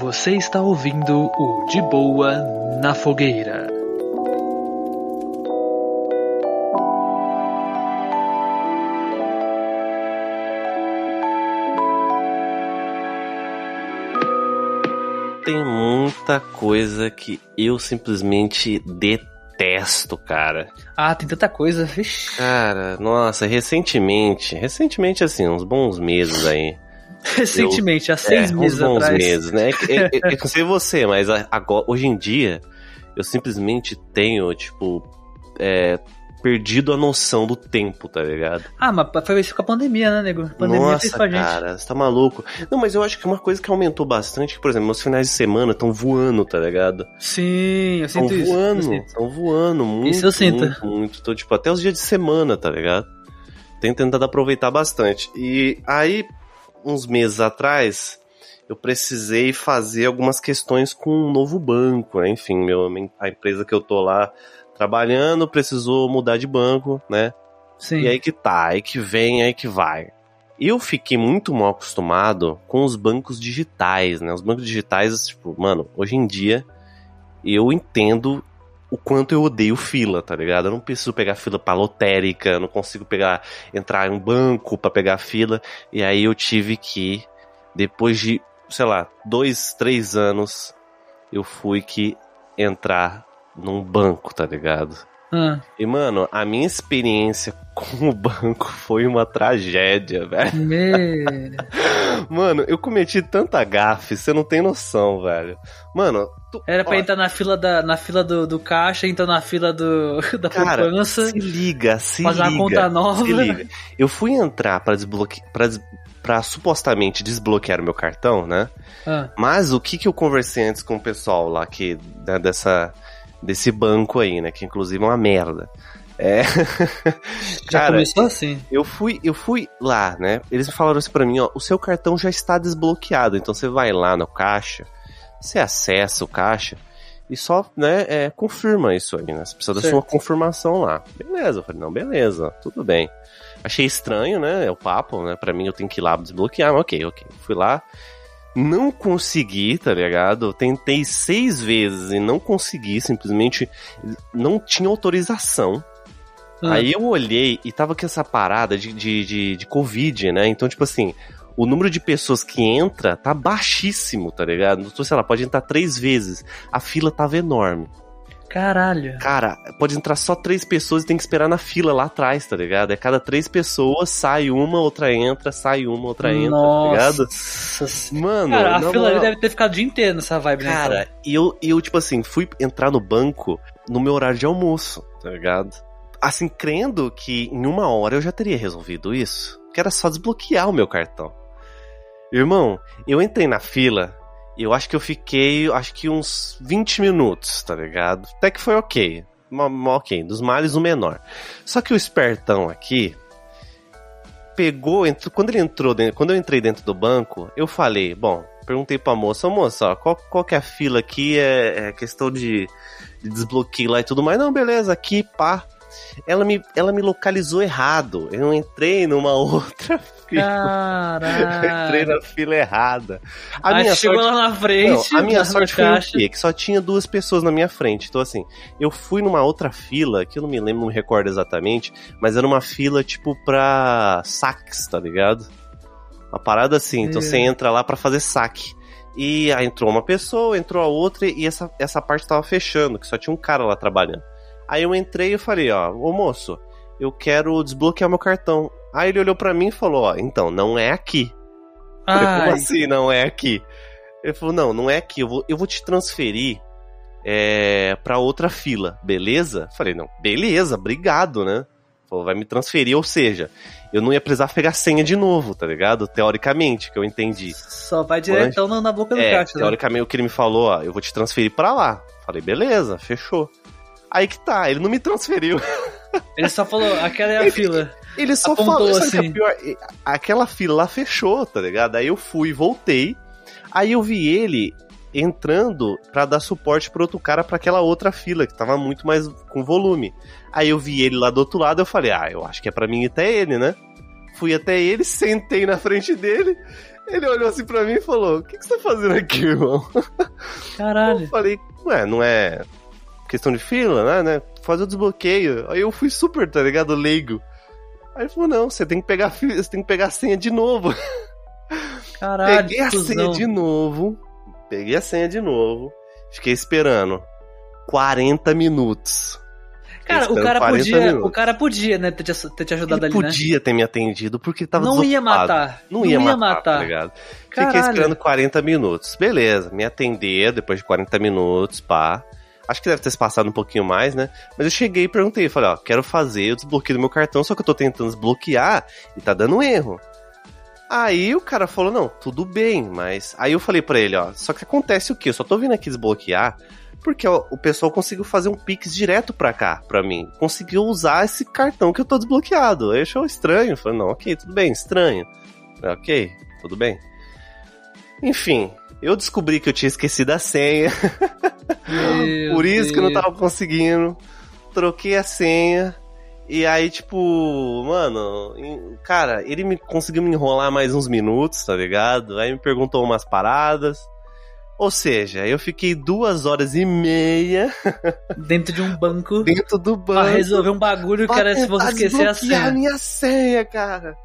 Você está ouvindo o De Boa na Fogueira. Tem muita coisa que eu simplesmente detesto, cara. Ah, tem tanta coisa. Vixe. Cara, nossa, recentemente, recentemente assim, uns bons meses aí. Recentemente, há seis é, meses uns atrás. meses, né? Eu, eu, eu não sei você, mas agora, hoje em dia, eu simplesmente tenho, tipo, é, perdido a noção do tempo, tá ligado? Ah, mas foi isso com a pandemia, né, nego? A pandemia fez Nossa, pra gente. cara, você tá maluco. Não, mas eu acho que uma coisa que aumentou bastante, que, por exemplo, meus finais de semana estão voando, tá ligado? Sim, eu sinto isso. eu voando, estão voando muito. Isso eu sinto. Muito, muito. Então, tipo, até os dias de semana, tá ligado? Tenho tentado aproveitar bastante. E aí, uns meses atrás, eu precisei fazer algumas questões com um novo banco, né? Enfim, meu, a empresa que eu tô lá trabalhando precisou mudar de banco, né? Sim. E aí que tá, aí que vem, aí que vai. Eu fiquei muito mal acostumado com os bancos digitais, né? Os bancos digitais, tipo, mano, hoje em dia eu entendo o quanto eu odeio fila, tá ligado? Eu não preciso pegar fila pra lotérica, eu não consigo pegar, entrar em um banco pra pegar fila. E aí eu tive que, depois de, sei lá, dois, três anos, eu fui que entrar num banco, tá ligado? Ah, E, mano, a minha experiência com o banco foi uma tragédia, velho. me... Mano, eu cometi tanta gafe, você não tem noção, velho. Mano, tu, Era pra ó, entrar na fila, da, na fila do, do caixa, então na fila do, da cara, poupança, se liga, se fazer liga. uma conta nova. Se liga. Eu fui entrar pra desbloquear, pra, des- pra supostamente desbloquear o meu cartão, né? Ah, Mas o que que eu conversei antes com o pessoal lá que né, dessa desse banco aí, né, que inclusive é uma merda. É. já Cara, começou assim. Eu fui, eu fui lá, né? Eles falaram assim pra mim, ó, o seu cartão já está desbloqueado, então você vai lá no caixa, você acessa o caixa e só, né, é, confirma isso aí, né? Você precisa da Certo. sua confirmação lá. Beleza, eu falei, não, beleza, tudo bem. Achei estranho, né, é o papo, né? Pra mim eu tenho que ir lá desbloquear, mas ok, ok. Fui lá, não consegui, tá ligado? Tentei seis vezes e não consegui, simplesmente não tinha autorização. Ah, Aí eu olhei e tava com essa parada de, de, de, de Covid, né? Então, tipo assim, o número de pessoas que entra tá baixíssimo, tá ligado? Então, sei lá, pode entrar três vezes. A fila tava enorme. Caralho. Cara, pode entrar só três pessoas e tem que esperar na fila lá atrás, tá ligado? É cada três pessoas, sai uma, outra entra, sai uma, outra entra, tá ligado? Nossa. Mano, Cara, a fila ali deve ter ficado o dia inteiro nessa vibe, né? Cara, e eu, e eu, tipo assim, fui entrar no banco no meu horário de almoço, tá ligado? Assim, crendo que em uma hora eu já teria resolvido isso. Que era só desbloquear o meu cartão. Irmão, eu entrei na fila eu acho que eu fiquei, acho que uns 20 minutos, tá ligado? Até que foi ok. Ok, dos males o menor. Só que o espertão aqui pegou, entrou- quando ele entrou, quando eu entrei dentro do banco, eu falei, bom, perguntei pra moça, moça, ó, qual, qual que é a fila aqui, é, é questão de, de desbloqueio lá e tudo mais. Não, beleza, aqui, pá. Ela me, ela me localizou errado. Eu entrei numa outra fila. Eu entrei Caralho. na fila errada. A Aí minha chegou sorte, lá na frente, não, a minha sorte foi o caixa. quê? Que só tinha duas pessoas na minha frente. Então, assim, eu fui numa outra fila, que eu não me lembro, não me recordo exatamente, mas era uma fila, tipo, pra saques, tá ligado? Uma parada assim. Então, É. você entra lá pra fazer saque. E aí entrou uma pessoa, entrou a outra, e essa, essa parte tava fechando, que só tinha um cara lá trabalhando. Aí eu entrei e falei, ó, ô moço, eu quero desbloquear meu cartão. Aí ele olhou pra mim e falou, ó, então, não é aqui. Eu Falei, como Ai, assim não é aqui? Ele falou, não, não é aqui, eu vou, eu vou te transferir é, pra outra fila, beleza? Falei, não, beleza, obrigado, né? Falou, vai me transferir, ou seja, eu não ia precisar pegar senha de novo, tá ligado? Teoricamente, que eu entendi. só vai diretão na, boca do É, caixa. né? teoricamente o que ele me falou, ó, eu vou te transferir pra lá. Falei, beleza, fechou. Aí que tá, ele não me transferiu. Ele só falou, aquela é a Ele- fila. Ele só Apontou falou, sabe que assim. é pior? Aquela fila lá fechou, tá ligado? Aí eu fui, voltei. Aí eu vi ele entrando pra dar suporte pro outro cara pra aquela outra fila que tava muito mais com volume. Aí eu vi ele lá do outro lado, eu falei: "Ah, eu acho que é pra mim até ele, né?" Fui até ele, sentei na frente dele. Ele olhou assim pra mim e falou: O que, que você tá fazendo aqui, irmão? Caralho. Eu falei: Ué, não é questão de fila, né? né? Fazer o desbloqueio. Aí eu fui super, tá ligado? Leigo. Aí ele falou: Não, você tem que pegar, você tem que pegar a senha de novo. Caralho, Peguei a senha de novo. Peguei a senha de novo. Fiquei esperando 40 minutos. Cara, o cara 40 podia, minutos. o cara podia, né, ter te, ter te ajudado Ele ali, né? podia ter me atendido porque ele tava Não ia desocupado. matar. Não ia, matar, tá ligado? Fiquei esperando 40 minutos. Beleza, me atender depois de 40 minutos, pá. Acho que deve ter se passado um pouquinho mais, né? Mas eu cheguei e perguntei, falei, ó, quero fazer o desbloqueio do meu cartão, só que eu tô tentando desbloquear e tá dando erro. Aí o cara falou, não, tudo bem, mas... Aí eu falei pra ele, ó, só que acontece o quê? Eu só tô vindo aqui desbloquear porque ó, o pessoal conseguiu fazer um Pix direto pra cá, pra mim. Conseguiu usar esse cartão que eu tô desbloqueado. Aí achou estranho. Falei, não, ok, tudo bem, estranho. Ok, tudo bem. Enfim, eu descobri que eu tinha esquecido a senha. Por isso que eu não Deus. tava conseguindo. Troquei a senha. E aí, tipo, mano, cara, ele me conseguiu me enrolar mais uns minutos, tá ligado? Aí me perguntou umas paradas. Ou seja, eu fiquei duas horas e meia Dentro de um banco dentro do pra banco. resolver um bagulho que pra era se você esquecer a senha. minha senha, cara.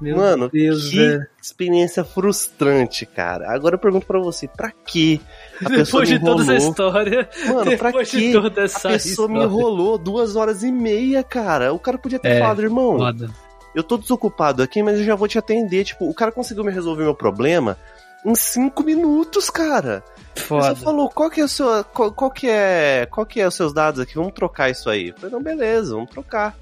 Meu Mano, Deus, que velho. experiência frustrante, cara. Agora eu pergunto pra você, pra quê? A pessoa Depois me de toda essa enrolou. história, Mano, pra toda A pessoa me história. enrolou duas horas e meia, cara. O cara podia ter É, falado, irmão, Foda. eu tô desocupado aqui, mas eu já vou te atender. Tipo, o cara conseguiu me resolver meu problema em cinco minutos, cara. Foda. só falou, qual que é o seu. Qual, qual que é. Qual que é os seus dados aqui? Vamos trocar isso aí. Eu falei, não, beleza, vamos trocar.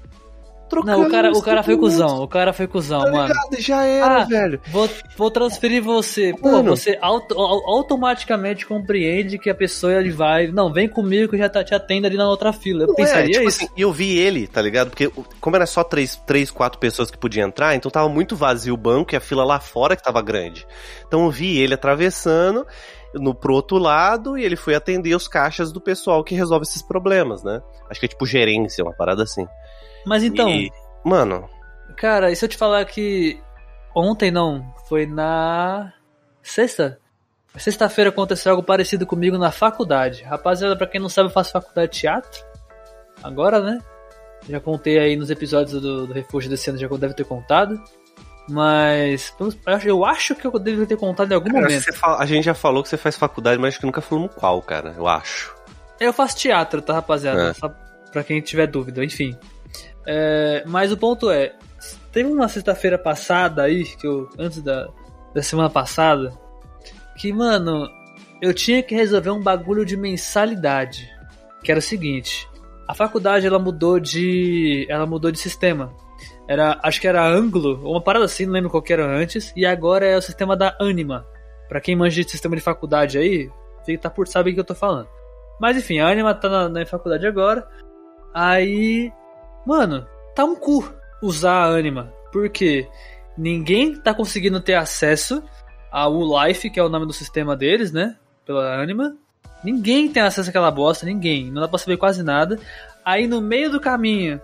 Trocamos Não, o cara, o cara foi cuzão. O cara foi cuzão, Tá mano. Já era, Ah, velho. Vou, vou transferir você. Pô, Mano. você auto- au- automaticamente compreende que a pessoa ele vai. Não, vem comigo que eu já tá, te atendo ali na outra fila. Eu Não é, pensaria tipo isso. assim, e eu vi ele, tá ligado? Porque como era só três, três, quatro pessoas que podiam entrar, então tava muito vazio o banco e a fila lá fora que tava grande. Então eu vi ele atravessando no pro outro lado e ele foi atender os caixas do pessoal que resolve esses problemas, né? Acho que é tipo gerência, uma parada assim. Mas então, E, mano, cara, e se eu te falar que ontem não, foi na sexta? Sexta-feira aconteceu algo parecido comigo na faculdade. Rapaziada, pra quem não sabe, eu faço faculdade de teatro. Agora, né? Já contei aí nos episódios do, do Refúgio desse ano, já deve ter contado. Mas eu acho- que eu deveria ter contado em algum cara, momento. fala- a gente já falou que você faz faculdade, mas acho que nunca falamos qual, cara, eu acho. Eu faço teatro, tá, rapaziada? É. Só pra quem tiver dúvida, enfim. É, mas o ponto é, teve uma sexta-feira passada aí, que eu, antes da, da semana passada, que, mano, eu tinha que resolver um bagulho de mensalidade. Que era o seguinte, a faculdade ela mudou de. Ela mudou de sistema. Era, acho que era Anglo, uma parada assim, não lembro qual era antes, e agora é o sistema da Anima. Pra quem manja de sistema de faculdade aí, tá por saber o que eu tô falando. Mas enfim, a Anima tá na, na faculdade agora. Aí. Mano, tá um cu usar a Anima. Porque ninguém tá conseguindo ter acesso ao Life, que é o nome do sistema deles, né? Pela Anima. Ninguém tem acesso àquela bosta, ninguém. Não dá pra saber quase nada. Aí no meio do caminho,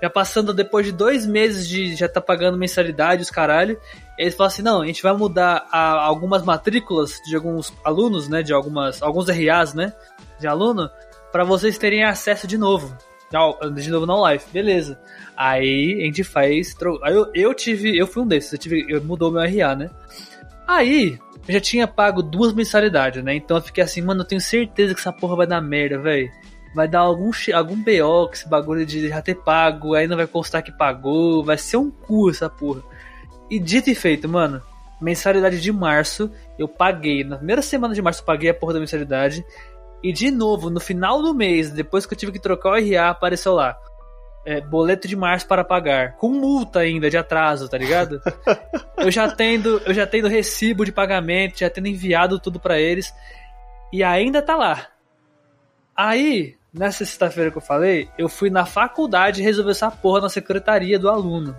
já passando depois de dois meses de já tá pagando mensalidade, os caralho, eles falam assim: não, a gente vai mudar a- algumas matrículas de alguns alunos, né? De algumas. alguns RAs, né? De aluno, para vocês terem acesso de novo. Ao- De novo na live, beleza. Aí a gente faz. Aí eu, eu tive. Eu fui um desses, eu tive. Eu mudou meu RA, né? Aí, eu já tinha pago duas mensalidades, né? Então eu fiquei assim, mano, eu tenho certeza que essa porra vai dar merda, velho. Vai dar algum, algum BO com esse bagulho de já ter pago, aí não vai constar que pagou, vai ser um cu essa porra. E dito e feito, mano, mensalidade de março, eu paguei. Na primeira semana de março eu paguei a porra da mensalidade. E de novo, no final do mês, depois que eu tive que trocar o RA, apareceu lá. é, boleto de março para pagar. Com multa ainda de atraso, tá ligado? eu já tendo, eu já tendo recibo de pagamento, já tendo enviado tudo pra eles. E ainda tá lá. Aí, nessa sexta-feira que eu falei, eu fui na faculdade resolver essa porra na secretaria do aluno.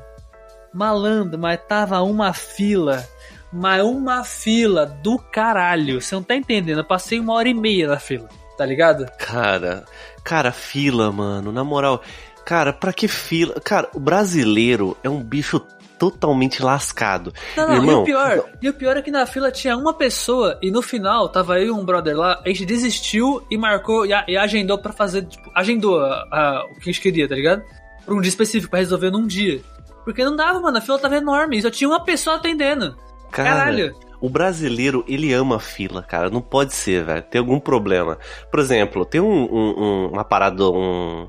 Malandro, mas tava uma fila. Mas uma fila do caralho. Você não tá entendendo? Eu passei uma hora e meia na fila, tá ligado? Cara, cara, fila, mano, na moral. Cara, pra que fila? Cara, o brasileiro é um bicho totalmente lascado. Não, não, Irmão, e o pior, e o pior é que na fila tinha uma pessoa e no final tava eu e um brother lá, a gente desistiu e marcou e, a- e agendou pra fazer, tipo, agendou a- a- o que a gente queria, tá ligado? Pra um dia específico, pra resolver num dia. Porque não dava, mano, a fila tava enorme e só tinha uma pessoa atendendo. Cara, Caralho. o brasileiro, ele ama fila, cara. Não pode ser, velho. Tem algum problema. Por exemplo, tem um, um- um- uma parada, um,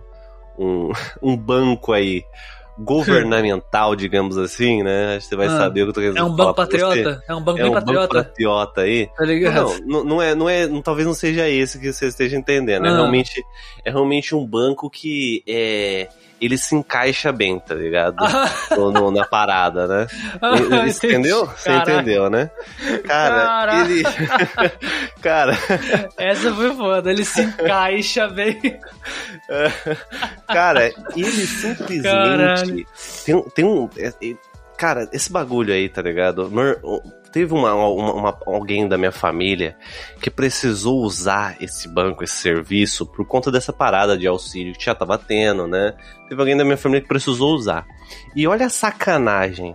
um, um banco aí governamental, digamos assim, né? Acho que você vai Ah, saber o que eu tô querendo É um banco pra você. patriota? É um banco É um banco patriota, patriota aí. tá ligado? Não, não, é, não é, não- talvez não seja esse que você esteja entendendo. É Ah. realmente, é realmente um banco que é, ele se encaixa bem, tá ligado? No- no- na parada, né? Ah, Ele- entendi. entendeu? Você entendeu, né? Cara, Caraca. ele. cara, Essa foi foda, ele se encaixa bem. cara, ele simplesmente. Caralho. Tem, um- tem um. é- é- cara, esse bagulho aí, tá ligado? Teve uma, uma- uma- alguém da minha família que precisou usar esse banco, esse serviço, por conta dessa parada de auxílio que já tava tendo, né? Teve alguém da minha família que precisou usar. E olha a sacanagem.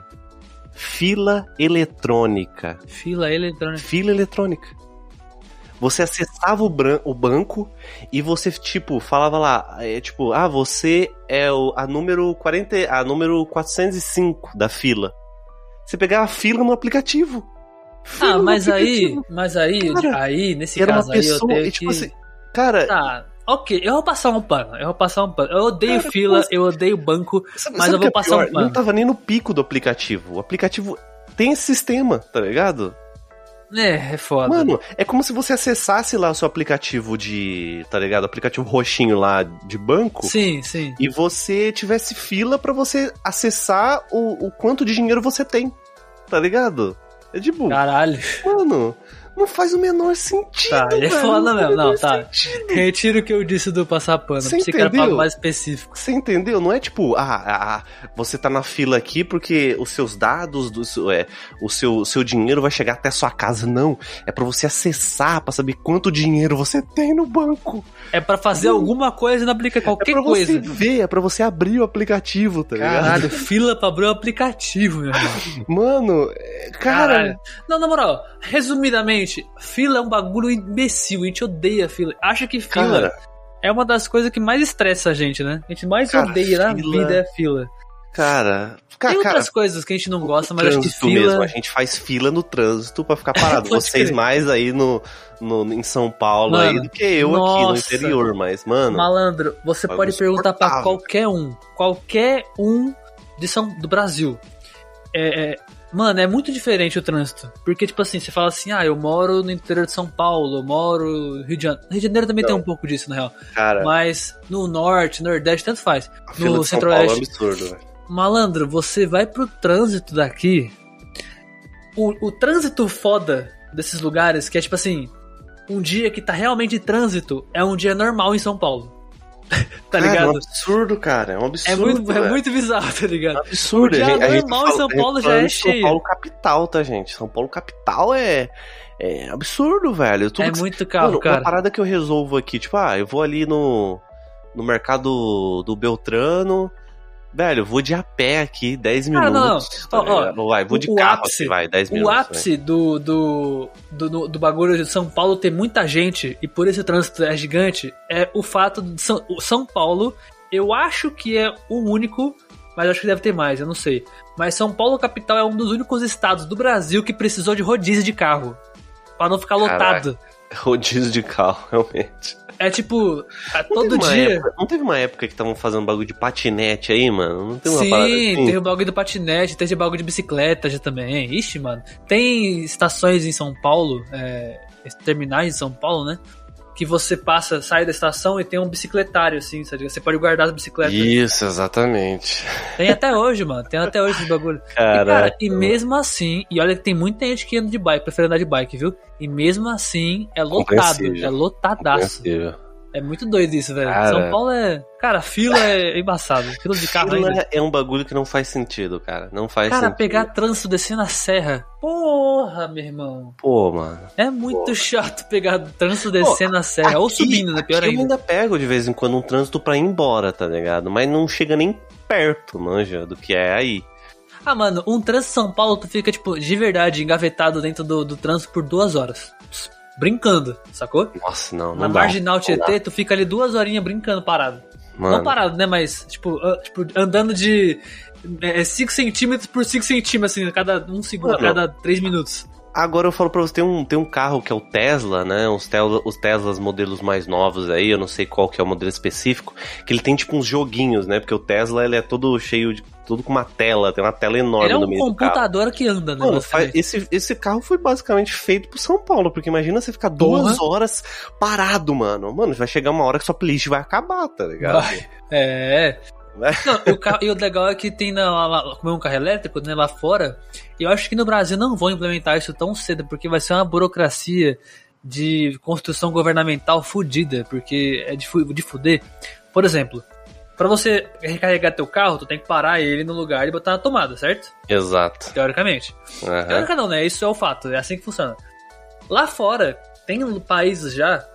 Fila eletrônica. Fila eletrônica. Fila eletrônica. Você acessava o, o banco e você, tipo, falava lá, é, tipo, ah, você é o, a número 40, a número 405 da fila. Você pegava a fila no aplicativo. Fila Ah, mas aí, aplicativo. mas aí, Cara, aí, nesse era uma caso aí, eu pessoa, tenho e, tipo que... assim, cara, Tá, ok, eu vou passar um pano, eu vou passar um pano. Eu odeio Cara, fila, eu odeio banco, sabe, mas sabe eu vou é passar um pior? pano. Não tava nem no pico do aplicativo. O aplicativo tem esse sistema, tá ligado? É, é foda. Mano, é como se você acessasse lá o seu aplicativo de. Tá ligado? O aplicativo roxinho lá de banco. Sim, sim. E você tivesse fila pra você acessar o, o quanto de dinheiro você tem. Tá ligado? É tipo, Caralho. mano, não faz o menor sentido. Tá, aí é foda mesmo. Não, tá. sentido. Retiro o que eu disse do passar pano. Você era entendeu? mais específico. Você entendeu? Não é tipo, ah, ah, ah, você tá na fila aqui porque os seus dados, do, seu- é, o seu, seu dinheiro vai chegar até a sua casa. Não. É pra você acessar, pra saber quanto dinheiro você tem no banco. É pra fazer alguma coisa no aplicativo, É qualquer pra coisa. você ver, é pra você abrir o aplicativo, tá ligado? Caralho, fila pra abrir o aplicativo, meu irmão. Mano, é, cara. Caralho. Não, na moral, resumidamente, fila é um bagulho imbecil. A gente odeia fila. Acha que fila Cara, é uma das coisas que mais estressa a gente, né? A gente mais Cara, odeia na fila- vida é fila. cara. Tem Cara, outras coisas que a gente não gosta, mas acho que fila. mesmo. A gente faz fila no trânsito pra ficar parado. Vocês crer. mais aí no, no, em São Paulo Mano, aí do que eu aqui no nossa. interior, mas, mano. Malandro, você pode perguntar pra insuportável. qualquer um. Qualquer um de São, do Brasil. É, é, mano, é muito diferente o trânsito. Porque, tipo assim, você fala assim, ah, eu moro no interior de São Paulo, eu moro no Rio de Janeiro. Rio de Janeiro também Não. tem um pouco disso, na real. Cara, Mas no norte, nordeste, tanto faz. a no é centro-oeste. absurdo, velho. Malandro, você vai pro trânsito daqui. O, o trânsito foda desses lugares, que é tipo assim, um dia que tá realmente trânsito, é um dia normal em São Paulo. tá Cara, É ligado? um absurdo, cara. É um absurdo. É muito, é muito bizarro, tá ligado? É um absurdo. Dia A gente, a gente normal em São Paulo já é de São cheio. Paulo capital, tá, gente? São Paulo capital é. É absurdo, velho. Tudo é que- muito carro, Mano, cara. uma parada que eu resolvo aqui, tipo, ah, eu vou ali no, no mercado do Beltrano. Velho, vou de a pé aqui, 10 Ah, minutos. não, tá Ó, ó, ligado? vai, vou de o carro ápice- aqui, vai, 10 O minutos. né? ápice do, do, do, do, bagulho de São Paulo ter muita gente e por o trânsito é gigante é o fato de São, o São Paulo, eu acho que é o único, mas acho que deve ter mais, eu não sei. Mas São Paulo capital é um dos únicos estados do Brasil que precisou de rodízio de carro. Pra não ficar lotado. Rodízio de carro, realmente. É tipo, a- Não todo teve dia. época- não teve uma época que estavam fazendo bagulho de patinete aí, mano? Não tem uma Sim, parada assim? tem o bagulho do patinete, tem o bagulho de bicicleta já também. Ixi, mano. Tem estações em São Paulo, é, terminais em São Paulo, né? Que você passa, sai da estação e tem um bicicletário, assim, sabe? Você pode guardar as bicicletas. Isso, exatamente. Tem até hoje, mano. Tem até hoje esse bagulho. E, Cara, e mesmo assim, e olha que tem muita gente que anda de bike, prefere andar de bike, viu? E mesmo assim, é lotado. É lotadaço. compreensível. É muito doido isso, velho. Cara. São Paulo é. Cara, fila é embaçado. Fila de carro Fila ainda. é um bagulho que não faz sentido, cara. Não faz Cara, sentido. pegar trânsito descendo a serra. Porra, meu irmão. Pô, mano. É muito Pô. chato pegar trânsito descendo a serra. Ou Aqui- subindo, né? Pior aqui Eu ainda. ainda pego de vez em quando um trânsito pra ir embora, tá ligado? Mas não chega nem perto, manja, do que é aí. Ah, mano, um trânsito São Paulo, tu fica, tipo, de verdade, engavetado dentro do, do trânsito por duas horas. Brincando, sacou? Nossa, não, não Na dá. marginal. Tietê, tu fica ali duas horinhas brincando parado. Mano, Não parado, né? Mas, tipo, ah, tipo andando de 5 centímetros por 5 centímetros, assim, a cada um segundo, a cada 3 minutos. Agora eu falo pra você, tem um, tem um carro que é o Tesla, né? Os, Tesla, os Teslas modelos mais novos aí, eu não sei qual que é o modelo específico, que ele tem tipo uns joguinhos, né? Porque o Tesla ele é todo cheio de. tudo com uma tela, tem uma tela enorme é no um meio do carro. computador que anda, né? Mano, esse, esse carro foi basicamente feito pro São Paulo, porque imagina você ficar duas horas parado, mano. Mano, vai chegar uma hora que sua playlist vai acabar, tá ligado? Vai. É. Né? Não, e o, carro- e o legal é que tem na, lá, como é um carro elétrico, né, lá fora, e eu acho que no Brasil não vão implementar isso tão cedo, porque vai ser uma burocracia de construção governamental fudida, porque é de, de fuder. Por exemplo, pra você recarregar teu carro, tu tem que parar ele no lugar e botar na tomada, certo? Exato. Teoricamente. Aham. Teórica não, né? Isso é o fato, é assim que funciona. Lá fora, tem países já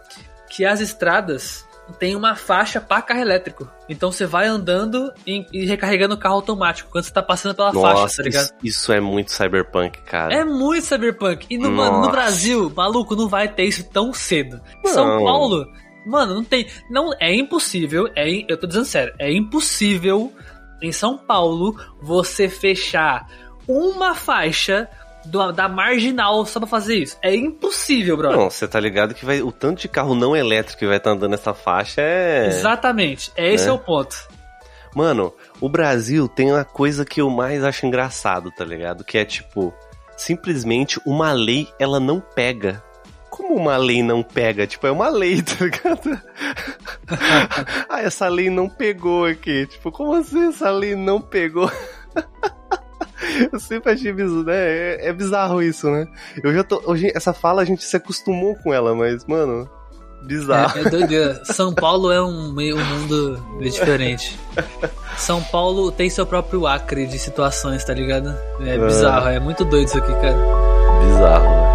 que as estradas têm uma faixa para carro elétrico. Então você vai andando e, e recarregando o carro automático quando você tá passando pela faixa, Nossa, tá ligado? isso, isso é muito cyberpunk, cara. É muito cyberpunk. E no, mano, no. Brasil, maluco, não vai ter isso tão cedo. São Não. Paulo, mano, não tem. Não, é impossível. É, eu tô dizendo sério, é impossível em São Paulo você fechar uma faixa do- da marginal só pra fazer isso. É impossível, brother. Não, você tá ligado que vai, o tanto de carro não elétrico que vai estar andando nessa faixa é. Exatamente. É esse É. é o ponto. Mano, o Brasil tem uma coisa que eu mais acho engraçado, tá ligado? Que é tipo, simplesmente uma lei ela não pega. Como uma lei não pega? Tipo, é uma lei, tá ligado? ah, essa lei não pegou aqui. Tipo, como assim essa lei não pegou? Eu sempre achei bizarro, né? É, é bizarro isso, né? Eu já tô. Hoje, essa fala a gente se acostumou com ela, mas, mano, bizarro. É, é doideira. São Paulo é um, meio, um mundo meio diferente. São Paulo tem seu próprio acre de situações, tá ligado? É É. bizarro, é muito doido isso aqui, cara. Bizarro, né?